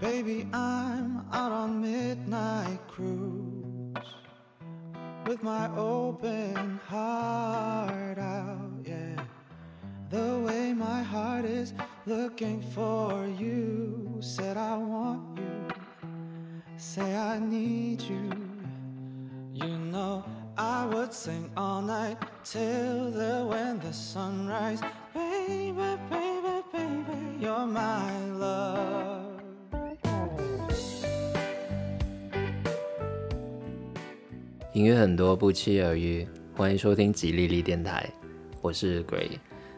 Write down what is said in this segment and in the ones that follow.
Baby, I'm out on midnight cruise with my open heart out, yeah. The way my heart is looking for you, said I want you, say I need you. You know I would sing all night till the when the sunrise. Baby, baby, baby, you're my 音乐很多，不期而遇。欢迎收听吉利利电台，我是 Gray。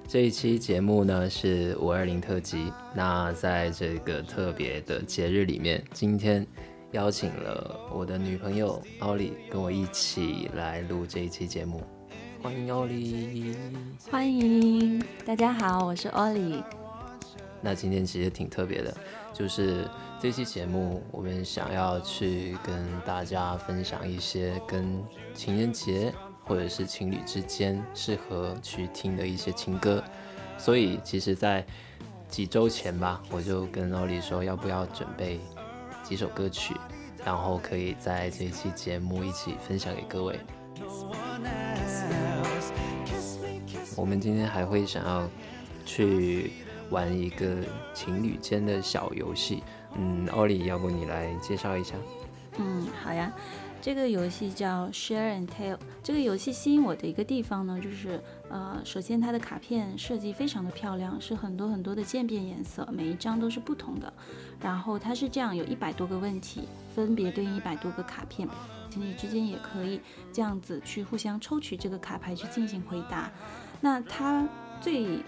这一期节目呢是五二零特辑。那在这个特别的节日里面，今天邀请了我的女朋友奥利跟我一起来录这一期节目。欢迎奥利，欢迎大家好，我是奥利。那今天其实挺特别的，就是这期节目我们想要去跟大家分享一些跟情人节或者是情侣之间适合去听的一些情歌。所以其实，在几周前吧，我就跟奥利说，要不要准备几首歌曲，然后可以在这期节目一起分享给各位。我们今天还会想要去。玩一个情侣间的小游戏，嗯，奥利，要不你来介绍一下？嗯，好呀，这个游戏叫 Share and Tell。这个游戏吸引我的一个地方呢，就是呃，首先它的卡片设计非常的漂亮，是很多很多的渐变颜色，每一张都是不同的。然后它是这样，有一百多个问题，分别对应一百多个卡片，情侣之间也可以这样子去互相抽取这个卡牌去进行回答。那它最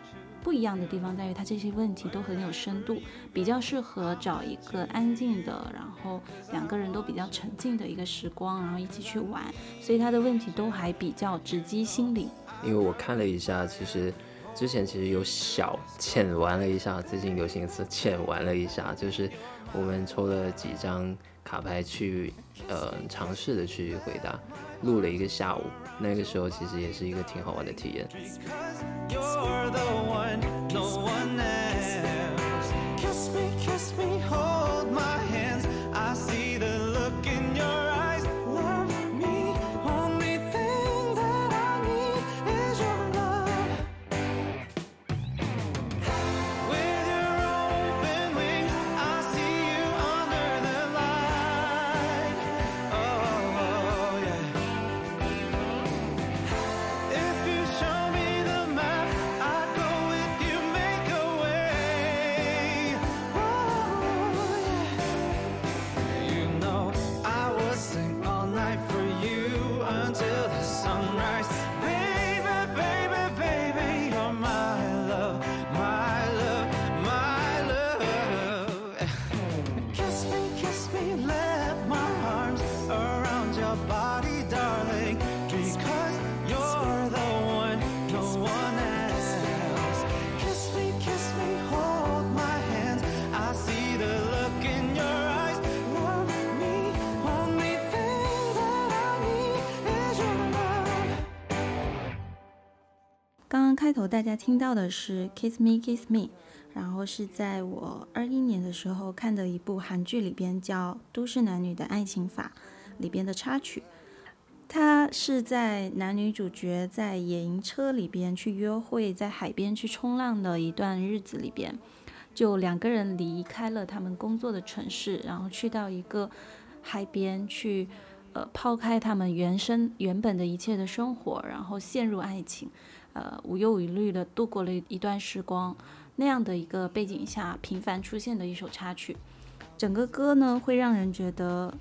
不一样的地方在于，它这些问题都很有深度，比较适合找一个安静的，然后两个人都比较沉静的一个时光，然后一起去玩。所以它的问题都还比较直击心灵。因为我看了一下，其实之前其实有小浅玩了一下，最近流行词浅玩了一下，就是我们抽了几张卡牌去，呃，尝试的去回答，录了一个下午。那个时候其实也是一个挺好玩的体验。You're the one, no one else. Kiss me, kiss me, hold my hand. 开头大家听到的是《Kiss Me Kiss Me》，然后是在我二一年的时候看的一部韩剧里边叫《都市男女的爱情法》里边的插曲。它是在男女主角在野营车里边去约会，在海边去冲浪的一段日子里边，就两个人离开了他们工作的城市，然后去到一个海边去，呃，抛开他们原生原本的一切的生活，然后陷入爱情。呃，无忧无虑的度过了一段时光，那样的一个背景下频繁出现的一首插曲，整个歌呢会让人觉得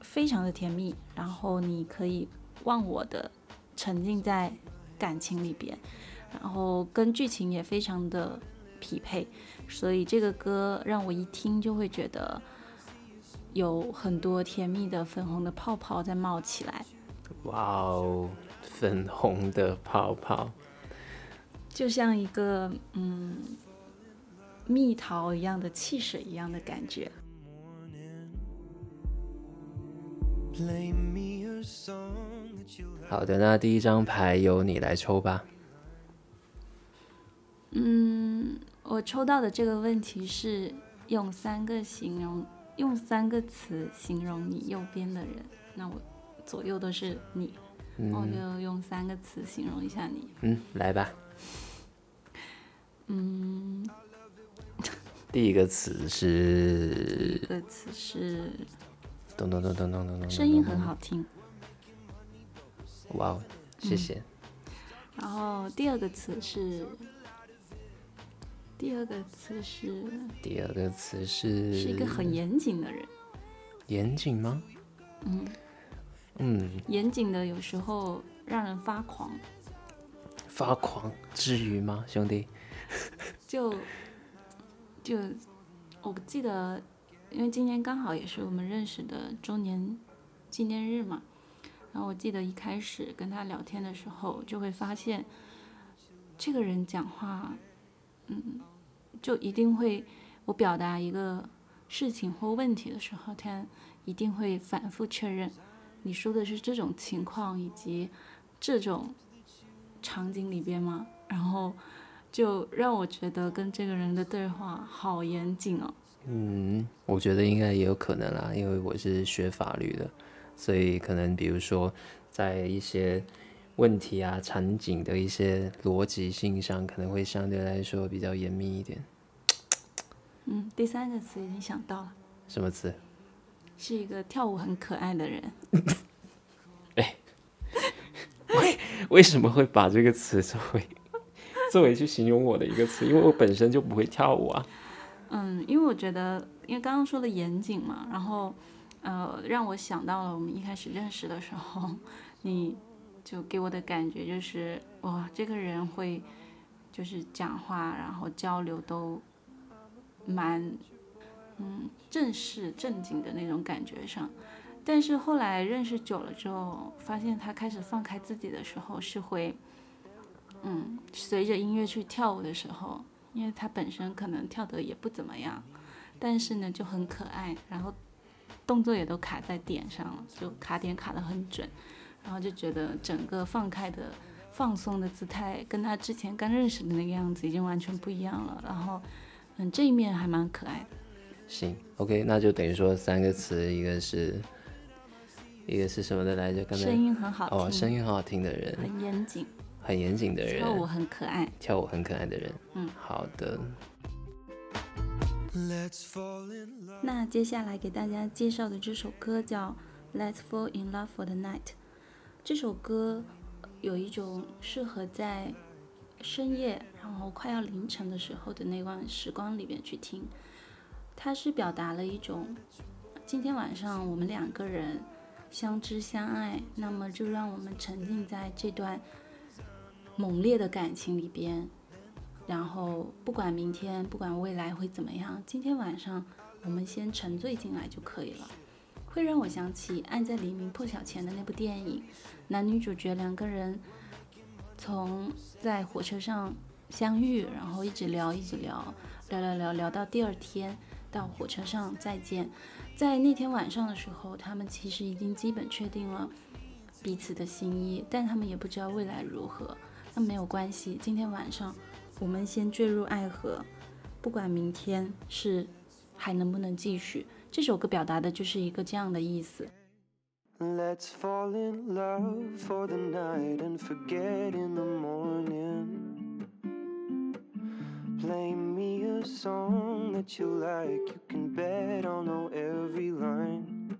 非常的甜蜜，然后你可以忘我的沉浸在感情里边，然后跟剧情也非常的匹配，所以这个歌让我一听就会觉得有很多甜蜜的粉红的泡泡在冒起来。哇哦！粉红的泡泡，就像一个嗯蜜桃一样的汽水一样的感觉。好的，那第一张牌由你来抽吧。嗯，我抽到的这个问题是用三个形容，用三个词形容你右边的人，那我左右都是你，我就用三个词形容一下你。嗯，来吧。嗯，第一个词是，这个词是咚咚咚咚咚咚咚，声音很好听。哇哦，谢谢。然后第二个词是，第二个词是，第二个词是，是一个很严谨的人。严谨吗？嗯嗯，严谨的有时候让人发狂，发狂至于吗，兄弟？就就我记得，因为今天刚好也是我们认识的周年纪念日嘛。然后我记得一开始跟他聊天的时候，就会发现这个人讲话，嗯，就一定会我表达一个事情或问题的时候，他一定会反复确认你说的是这种情况以及这种场景里边吗？然后就让我觉得跟这个人的对话好严谨哦。嗯，我觉得应该也有可能啦，因为我是学法律的。所以可能比如说，在一些问题啊、场景的一些逻辑性上，可能会相对来说比较严密一点。嗯，第三个词已经想到了。什么词？是一个跳舞很可爱的人。哎，为为什么会把这个词作为 作为去形容我的一个词？因为我本身就不会跳舞啊。嗯，因为我觉得，因为刚刚说的严谨嘛，然后。呃，让我想到了我们一开始认识的时候，你就给我的感觉就是，哇，这个人会就是讲话，然后交流都蛮嗯正式正经的那种感觉上。但是后来认识久了之后，发现他开始放开自己的时候，是会嗯随着音乐去跳舞的时候，因为他本身可能跳得也不怎么样，但是呢就很可爱，然后。动作也都卡在点上了，就卡点卡得很准，然后就觉得整个放开的、放松的姿态，跟他之前刚认识的那个样子已经完全不一样了。然后，嗯，这一面还蛮可爱的。行，OK，那就等于说三个词，一个是，一个是什么的来着？刚才声音很好听哦，声音很好听的人，很严谨，很严谨的人，跳舞很可爱，跳舞很可爱的人。嗯，好的。那接下来给大家介绍的这首歌叫《Let's Fall in Love for the Night》。这首歌有一种适合在深夜，然后快要凌晨的时候的那段时光里面去听。它是表达了一种今天晚上我们两个人相知相爱，那么就让我们沉浸在这段猛烈的感情里边。然后不管明天，不管未来会怎么样，今天晚上我们先沉醉进来就可以了。会让我想起《爱在黎明破晓前》的那部电影，男女主角两个人从在火车上相遇，然后一直聊，一直聊，聊聊聊聊到第二天到火车上再见。在那天晚上的时候，他们其实已经基本确定了彼此的心意，但他们也不知道未来如何。那没有关系，今天晚上。我们先坠入爱河，不管明天是还能不能继续。这首歌表达的就是一个这样的意思。Let's fall in love for the night and forget in the morning. Play me a song that you like, you can bet I'll know every line.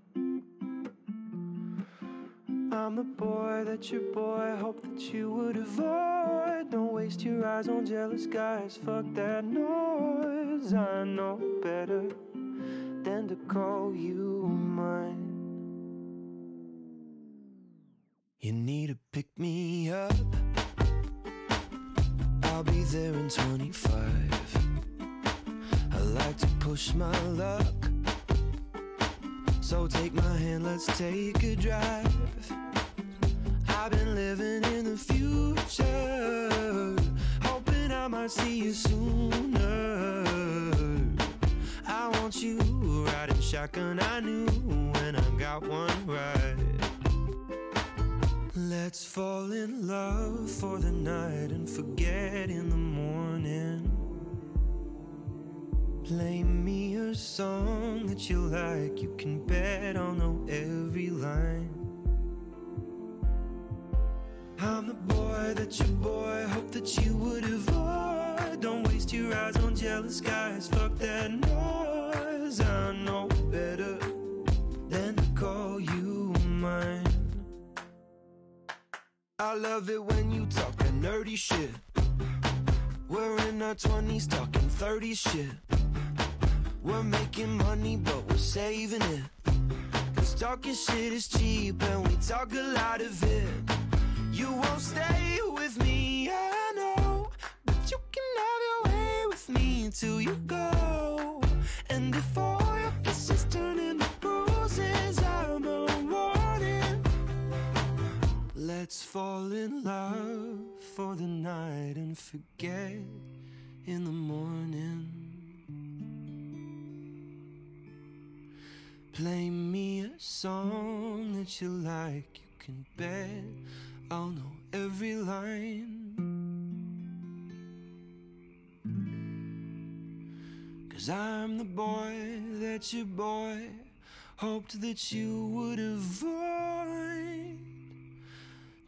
I'm the boy that your boy hoped that you would avoid. Don't waste your eyes on jealous guys, fuck that noise. I know better than to call you mine. You need to pick me up. There in 25. I like to push my luck. So take my hand, let's take a drive. I've been living in the future, hoping I might see you sooner. I want you riding shotgun, I knew when I got one right. Fall in love for the night and forget in the morning. Play me a song that you like, you can bet I'll know every line. I'm the boy that your boy hoped that you would avoid. Don't waste your eyes on jealous guys, fuck that I love it when you talk that nerdy shit. We're in our 20s talking 30s shit. We're making money, but we're saving it. Cause talking shit is cheap, and we talk a lot of it. You won't stay with me, I know. But you can have your way with me until you go. And all your kisses turn into bruises, I'm Let's fall in love for the night and forget in the morning. Play me a song that you like, you can bet I'll know every line. Cause I'm the boy that your boy hoped that you would avoid.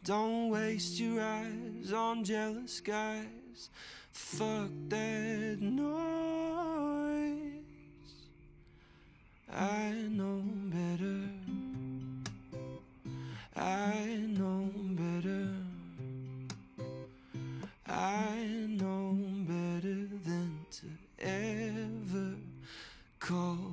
Don't waste your eyes on jealous guys. Fuck that noise. I know better. I know better. I know better than to ever call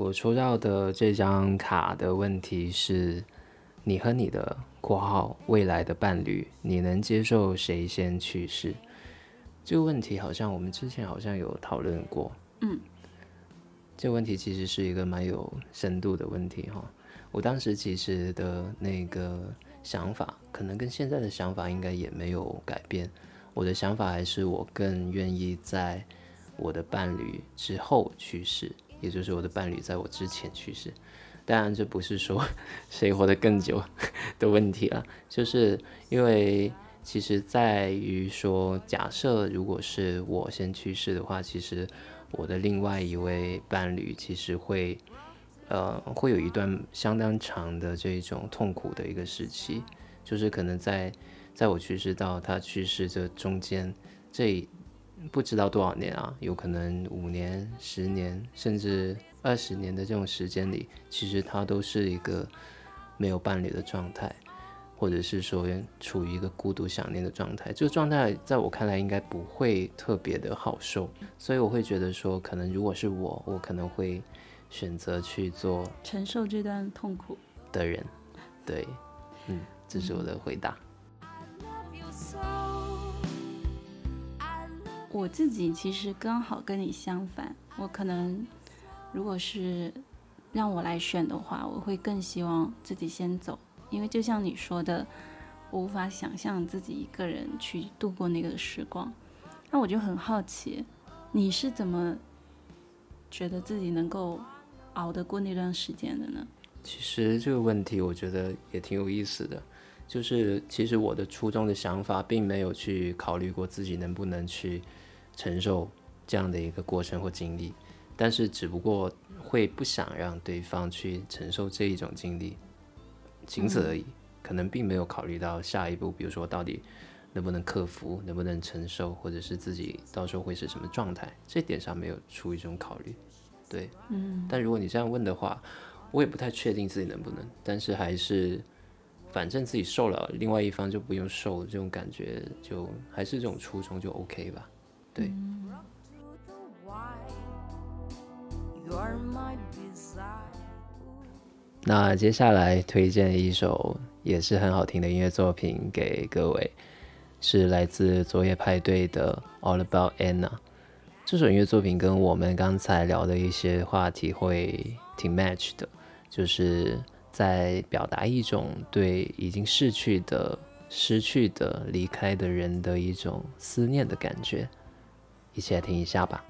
我抽到的这张卡的问题是：你和你的（括号未来的伴侣），你能接受谁先去世？这个问题好像我们之前好像有讨论过。嗯，这个问题其实是一个蛮有深度的问题哈。我当时其实的那个想法，可能跟现在的想法应该也没有改变。我的想法还是我更愿意在我的伴侣之后去世。也就是我的伴侣在我之前去世，当然这不是说 谁活得更久 的问题了，就是因为其实在于说，假设如果是我先去世的话，其实我的另外一位伴侣其实会呃会有一段相当长的这种痛苦的一个时期，就是可能在在我去世到他去世这中间这。不知道多少年啊，有可能五年、十年，甚至二十年的这种时间里，其实他都是一个没有伴侣的状态，或者是说处于一个孤独想念的状态。这个状态在我看来应该不会特别的好受，所以我会觉得说，可能如果是我，我可能会选择去做承受这段痛苦的人。对，嗯，这是我的回答。我自己其实刚好跟你相反，我可能如果是让我来选的话，我会更希望自己先走，因为就像你说的，我无法想象自己一个人去度过那个时光。那我就很好奇，你是怎么觉得自己能够熬得过那段时间的呢？其实这个问题我觉得也挺有意思的，就是其实我的初衷的想法并没有去考虑过自己能不能去。承受这样的一个过程或经历，但是只不过会不想让对方去承受这一种经历，仅此而已。可能并没有考虑到下一步，比如说到底能不能克服，能不能承受，或者是自己到时候会是什么状态，这点上没有出一种考虑。对，嗯。但如果你这样问的话，我也不太确定自己能不能，但是还是反正自己受了，另外一方就不用受，这种感觉就还是这种初衷就 OK 吧。对。那接下来推荐一首也是很好听的音乐作品给各位，是来自昨夜派对的《All About Anna》。这首音乐作品跟我们刚才聊的一些话题会挺 match 的，就是在表达一种对已经逝去的、失去的、离开的人的一种思念的感觉。一起来听一下吧。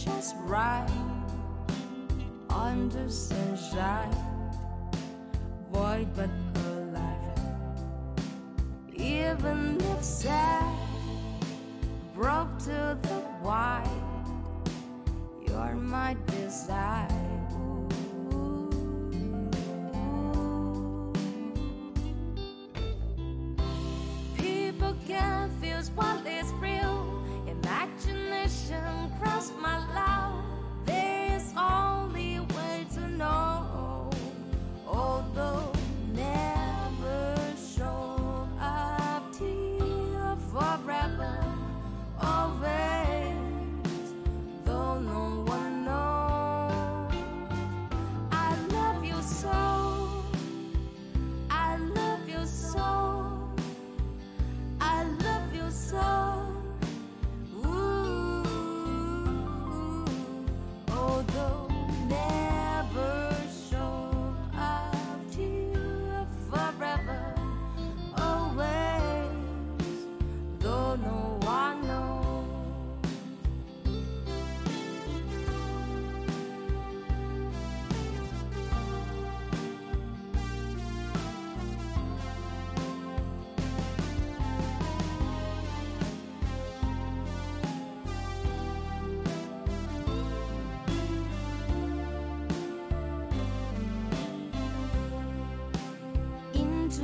Future shines bright under sunshine. Void but alive. Even if sad, broke to the white. You're my desire.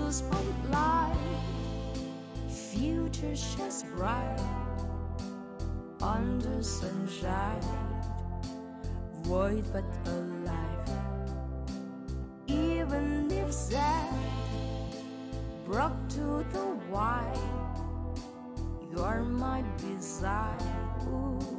Into spotlight. Future shines bright under sunshine. Void but alive. Even if sad, brought to the white. You're my desire. Ooh.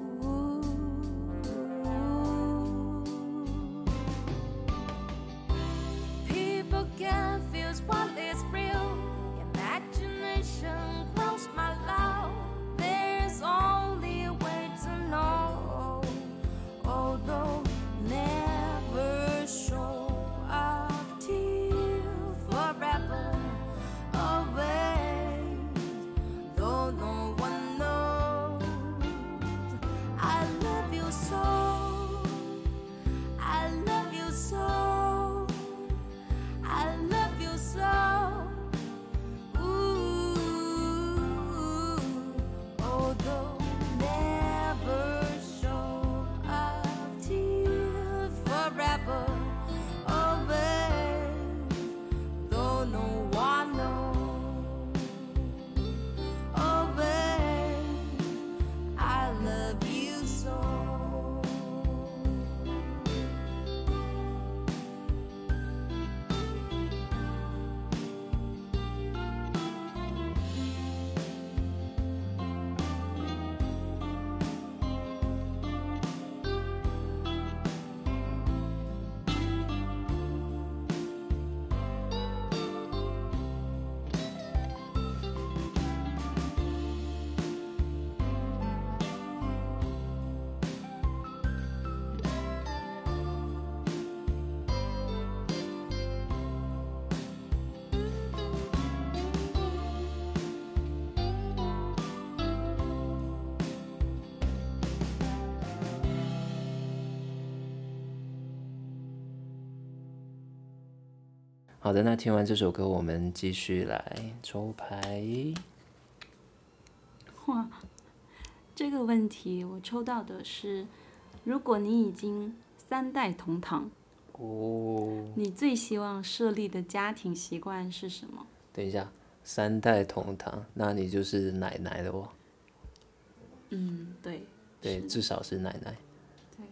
好的，那听完这首歌，我们继续来抽牌。哇，这个问题我抽到的是，如果你已经三代同堂，哦，你最希望设立的家庭习惯是什么？等一下，三代同堂，那你就是奶奶了哦。嗯，对，对，至少是奶奶。对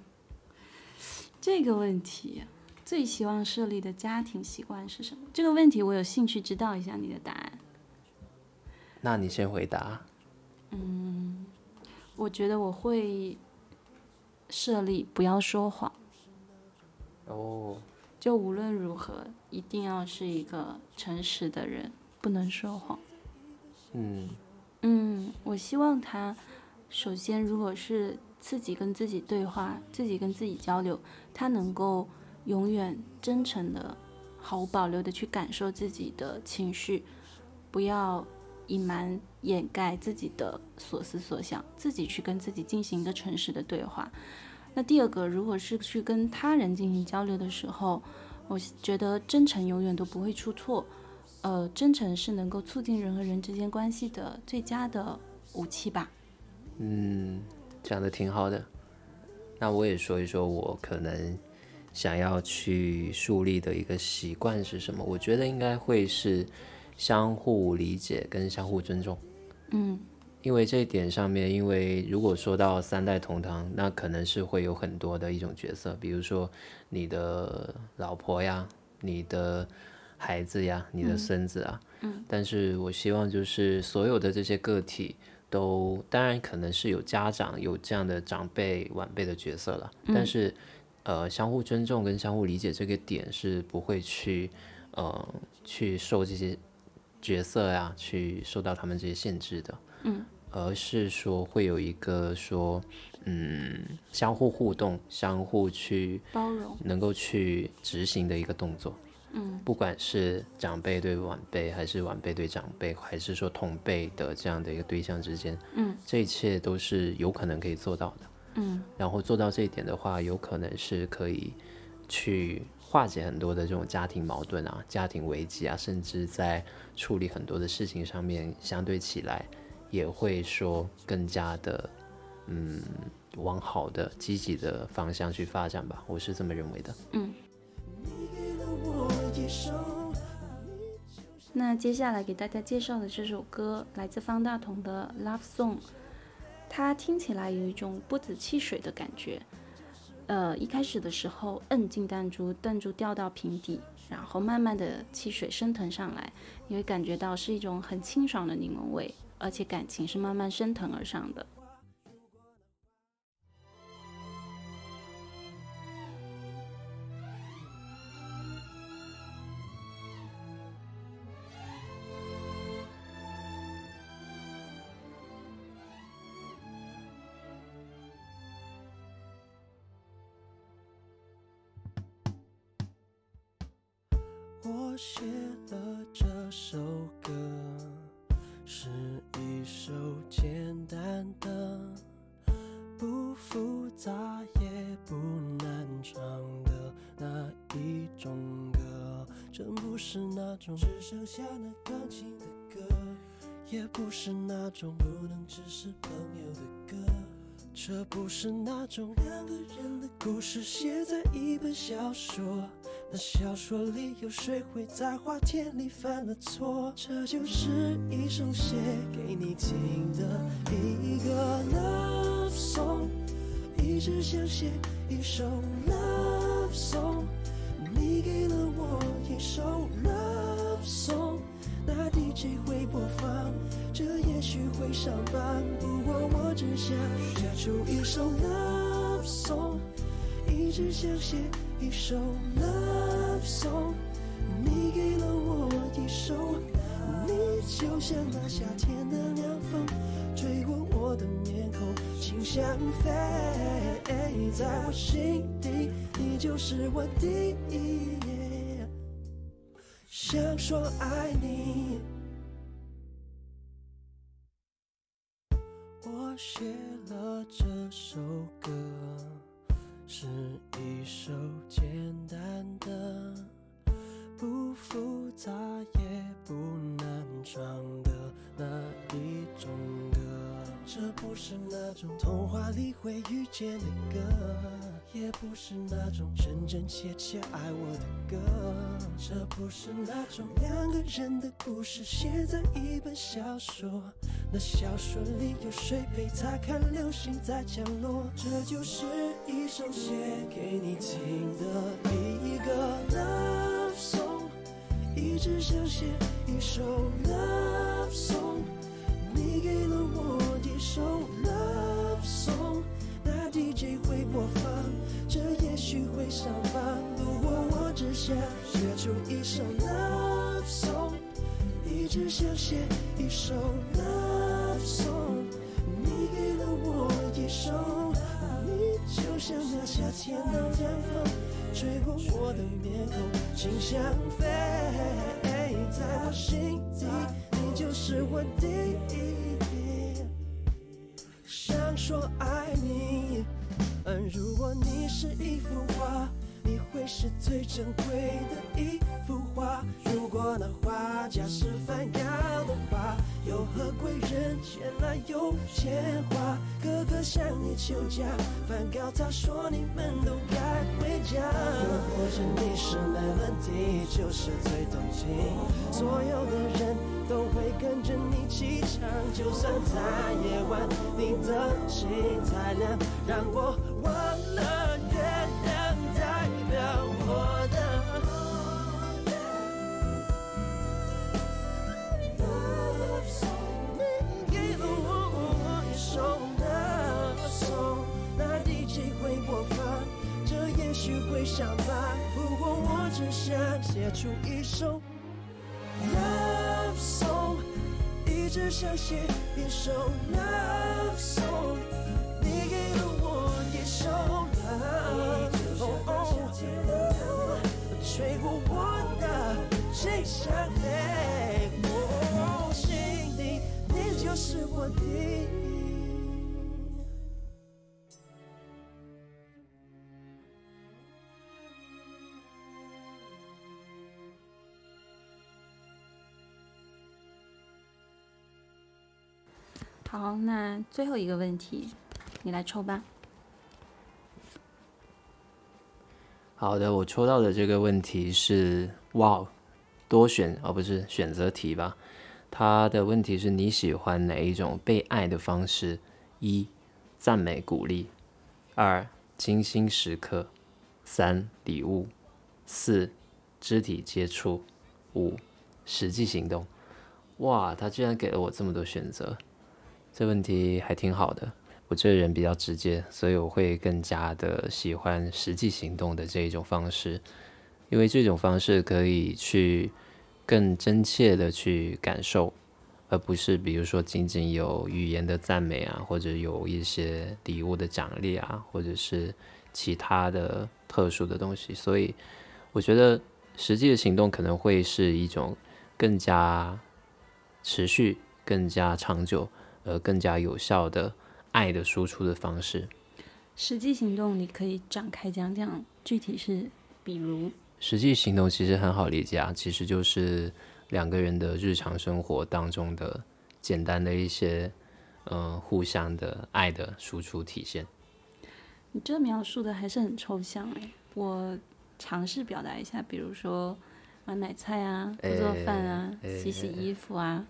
这个问题，最希望设立的家庭习惯是什么？这个问题我有兴趣知道一下你的答案。那你先回答。嗯我觉得我会设立不要说谎，哦，就无论如何一定要是一个诚实的人，不能说谎。嗯，嗯，我希望他首先，如果是自己跟自己对话，自己跟自己交流，他能够永远真诚的、毫无保留的去感受自己的情绪，不要隐瞒、掩盖自己的所思所想，自己去跟自己进行一个诚实的对话。那第二个，如果是去跟他人进行交流的时候，我觉得真诚永远都不会出错。呃，真诚是能够促进人和人之间关系的最佳的武器吧。嗯，讲的挺好的。那我也说一说，我可能想要去树立的一个习惯是什么？我觉得应该会是相互理解跟相互尊重。嗯因为这一点上面，因为如果说到三代同堂，那可能是会有很多的一种角色，比如说你的老婆呀，你的孩子呀，你的孙子啊。嗯但是我希望就是所有的这些个体都，当然可能是有家长有这样的长辈晚辈的角色了，但是呃，相互尊重跟相互理解这个点是不会去呃去受这些角色呀、去受到他们这些限制的。嗯而是说会有一个说，嗯，相互互动、相互去包容。能够去执行的一个动作。嗯不管是长辈对晚辈，还是晚辈对长辈，还是说同辈的这样的一个对象之间，嗯这一切都是有可能可以做到的。嗯然后做到这一点的话，有可能是可以去化解很多的这种家庭矛盾啊、家庭危机啊，甚至在处理很多的事情上面，相对起来也会说更加的，嗯，往好的、积极的方向去发展吧。我是这么认为的。嗯。那接下来给大家介绍的这首歌来自方大同的《Love Song》，它听起来有一种波子汽水的感觉。呃，一开始的时候摁进弹珠，弹珠掉到瓶底，然后慢慢的汽水升腾上来，你会感觉到是一种很清爽的柠檬味，而且感情是慢慢升腾而上的。我写了这首歌，是一首简单的、不复杂也不难唱的那一种歌。真不是那种只剩下那钢琴的歌，也不是那种不能只是朋友的歌。这不是那种两个人的故事写在一本小说，那小说里有谁会在花田里犯了错？这就是一首写给你听的一个 love song，一直想写一首 love song，你给了我一首 love song，那 DJ 会播放，这也许会上榜，不过我只想写出一首 love song，一直想写一首 love song，你给了我一首，你就像那夏天的凉风，吹过我的面孔，心像飞，在我心底，你就是我第一。想说爱你。我写了这首歌，是一首简单的、不复杂也不难唱的那一种歌。这不是那种童话里会遇见的歌，也不是那种真真切切爱我的歌。这不是那种两个人的故事写在一本小说，那小说里有谁陪他看流星在降落？这就是一首写给你听的第一个 love song，一直想写一首 love song，你给了我一首 love song，那 DJ 会播放，这也许会上榜，不过我只想写出一首 love song，一直想写一首 love song，你给了我一首，就像那夏天的凉风，吹过我的面孔，心想飞，在我心底，你就是我第一。想说爱你，嗯，如果你是一幅画，是最珍贵的一幅画。如果那画家是梵高的话，有何贵人前来有钱花？哥哥向你求嫁，梵高他说你们都该回家。或者你是没问题就是最动情，所有的人都会跟着你起唱，就算在夜晚，你的心太亮，让我许会伤疤，不过我只想写出一首 love song，一直想写一首 love song，你给了我一首 love song，吹过我的心想飞，我心底你就是我第好，那最后一个问题，你来抽吧。好的，我抽到的这个问题是哇，多选哦，不是选择题吧？它的问题是你喜欢哪一种被爱的方式？一、赞美鼓励；二、精心时刻；三、礼物；四、肢体接触；五、实际行动。哇，他居然给了我这么多选择，这问题还挺好的。我这人比较直接，所以我会更加的喜欢实际行动的这一种方式，因为这种方式可以去更真切的去感受，而不是比如说仅仅有语言的赞美啊，或者有一些礼物的奖励啊，或者是其他的特殊的东西。所以我觉得实际的行动可能会是一种更加持续、更加长久、呃更加有效的。爱的输出的方式，实际行动你可以展开讲讲，具体是比如实际行动其实很好理解啊，其实就是两个人的日常生活当中的简单的一些，呃，互相的爱的输出体现。你这描述的还是很抽象哎，我尝试表达一下，比如说买买菜啊，做做饭啊，洗洗衣服啊。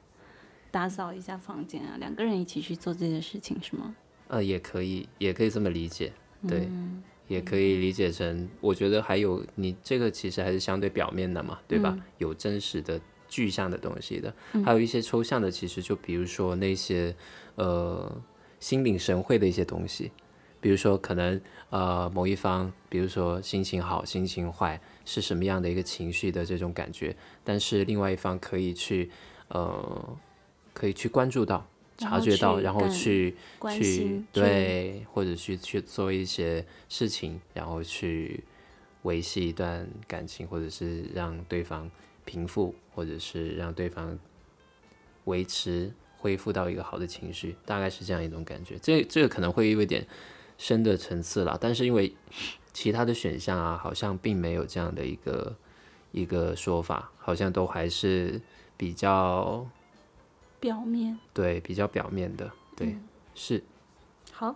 打扫一下房间啊，两个人一起去做这件事情是吗？呃，也可以，也可以这么理解，对，嗯也可以理解成，我觉得还有你这个其实还是相对表面的嘛，对吧？有真实的具象的东西的，还有一些抽象的，其实就比如说那些呃心领神会的一些东西，比如说可能呃某一方，比如说心情好、心情坏是什么样的一个情绪的这种感觉，但是另外一方可以去呃。可以去关注到、察觉到，然后去去对，或者去去做一些事情，然后去维系一段感情，或者是让对方平复，或者是让对方维持恢复到一个好的情绪，大概是这样一种感觉。这这个可能会有一点深的层次了，但是因为其他的选项啊，好像并没有这样的一个一个说法，好像都还是比较。表面对比较表面的，对、嗯是好，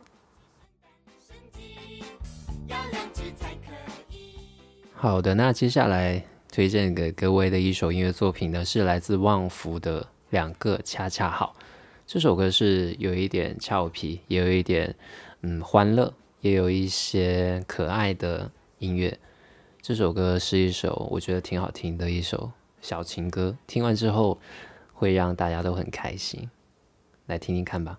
好的。那接下来推荐给各位的一首音乐作品呢，是来自旺福的《两个恰恰好》。这首歌是有一点俏皮，也有一点嗯欢乐，也有一些可爱的音乐。这首歌是一首我觉得挺好听的一首小情歌，听完之后会让大家都很开心。来听听看吧。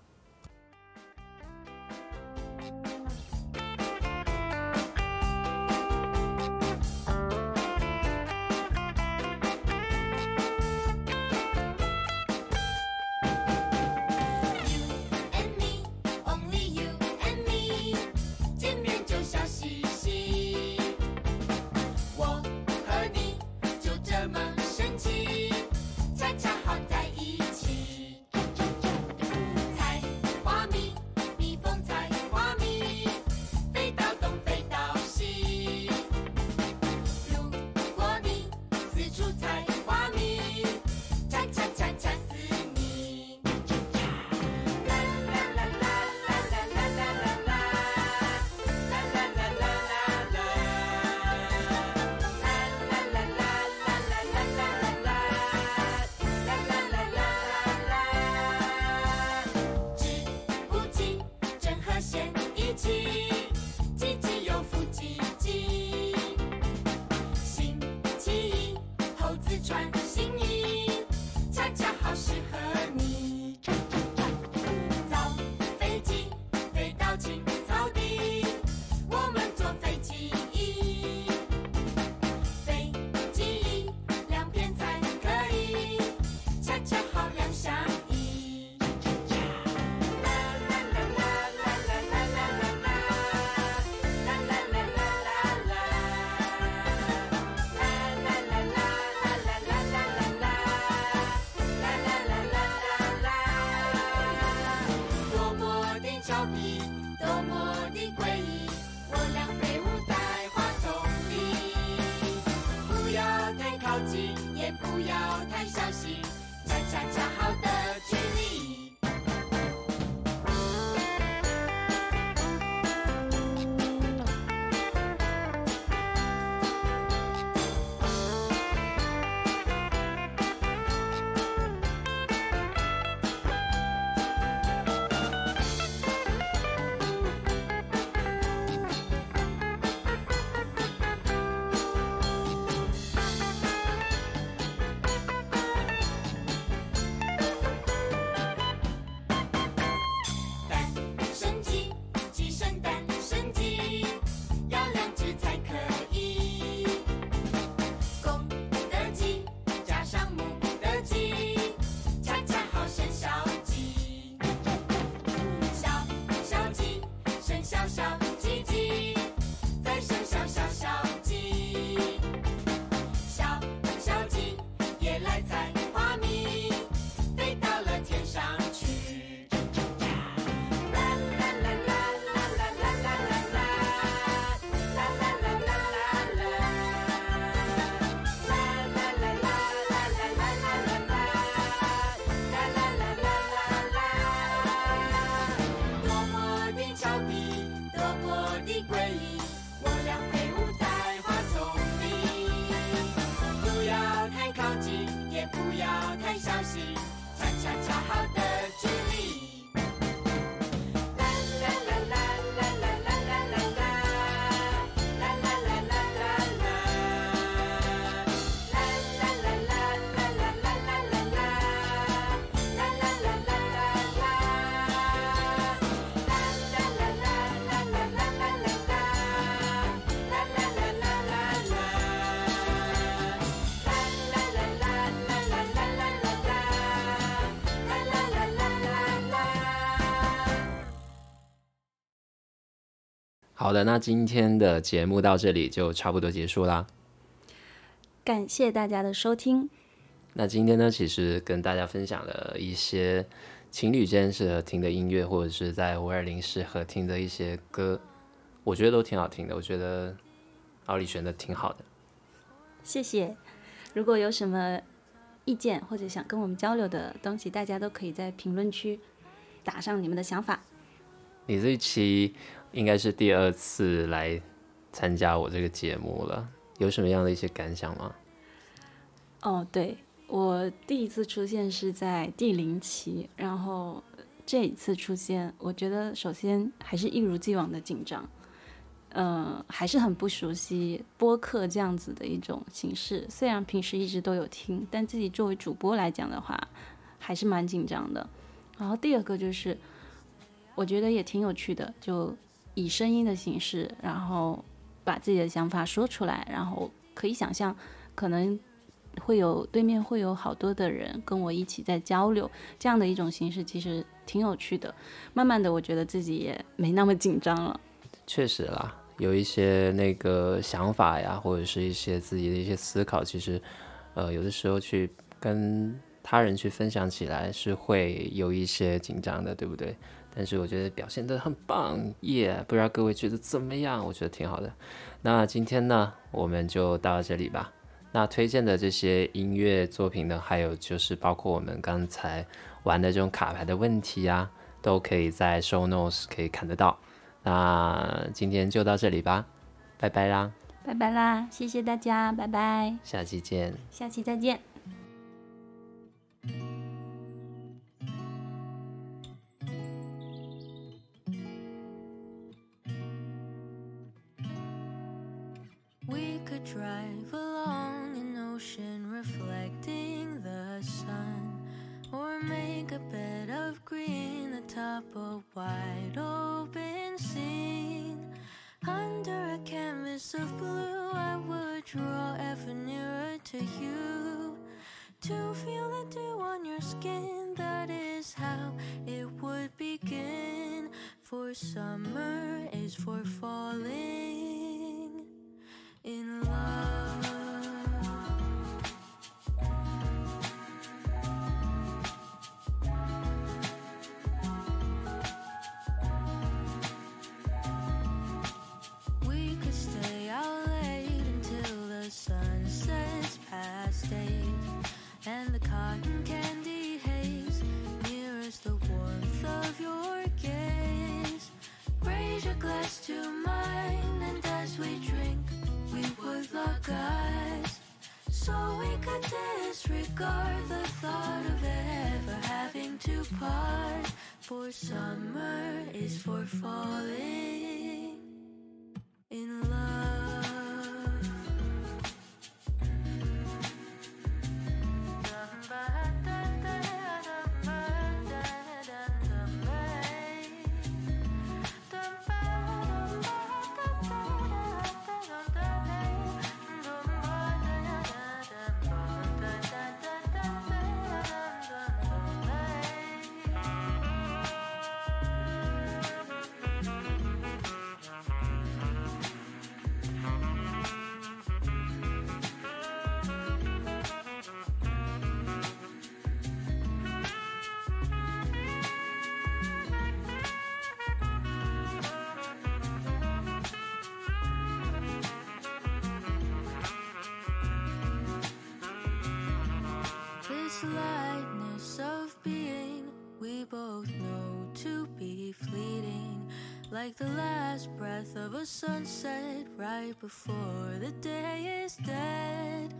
好的，那今天的节目到这里就差不多结束啦。感谢大家的收听。那今天呢，其实跟大家分享了一些情侣间适合听的音乐，或者是在五二零适合听的一些歌，我觉得都挺好听的。我觉得奥利选的挺好的。谢谢。如果有什么意见或者想跟我们交流的东西，大家都可以在评论区打上你们的想法。你这一期应该是第二次来参加我这个节目了，有什么样的一些感想吗？哦，对我第一次出现是在第零期，然后这一次出现，我觉得首先还是一如既往的紧张，嗯、还是很不熟悉播客这样子的一种形式。虽然平时一直都有听，但自己作为主播来讲的话，还是蛮紧张的。然后第二个就是，我觉得也挺有趣的，就以声音的形式，然后把自己的想法说出来，然后可以想象，可能会有对面会有好多的人跟我一起在交流，这样的一种形式其实挺有趣的。慢慢的，我觉得自己也没那么紧张了。确实啦，有一些那个想法呀，或者是一些自己的一些思考，其实，呃，有的时候去跟他人去分享起来是会有一些紧张的，对不对？但是我觉得表现得很棒，耶、不知道各位觉得怎么样？我觉得挺好的。那今天呢，我们就到这里吧。那推荐的这些音乐作品呢，还有就是包括我们刚才玩的这种卡牌的问题啊、都可以在 show notes 可以看得到。那今天就到这里吧，拜拜啦，拜拜啦，谢谢大家，拜拜，下期见。下期再见。We could drive along an ocean reflecting the sun, or make a bed of green atop a wide open scene. Under a canvas of blue, I would draw ever nearer to you. To feel the dew on your skin, that is how it would begin. For summer is for falling disregard the thought of ever having to part. For summer is for falling This lightness of being, we both know to be fleeting. Like the last breath of a sunset right before the day is dead.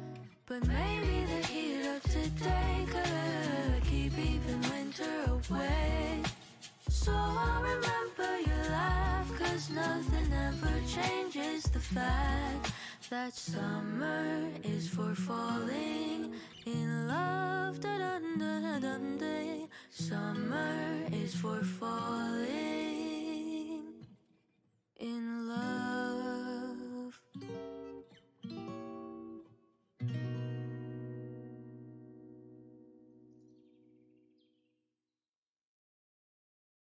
But maybe the heat of today could keep even winter away. So I'll remember your laugh, cause nothing ever changes the fact that summer is for falling in love. Da da da da da da. Summer is for falling in love.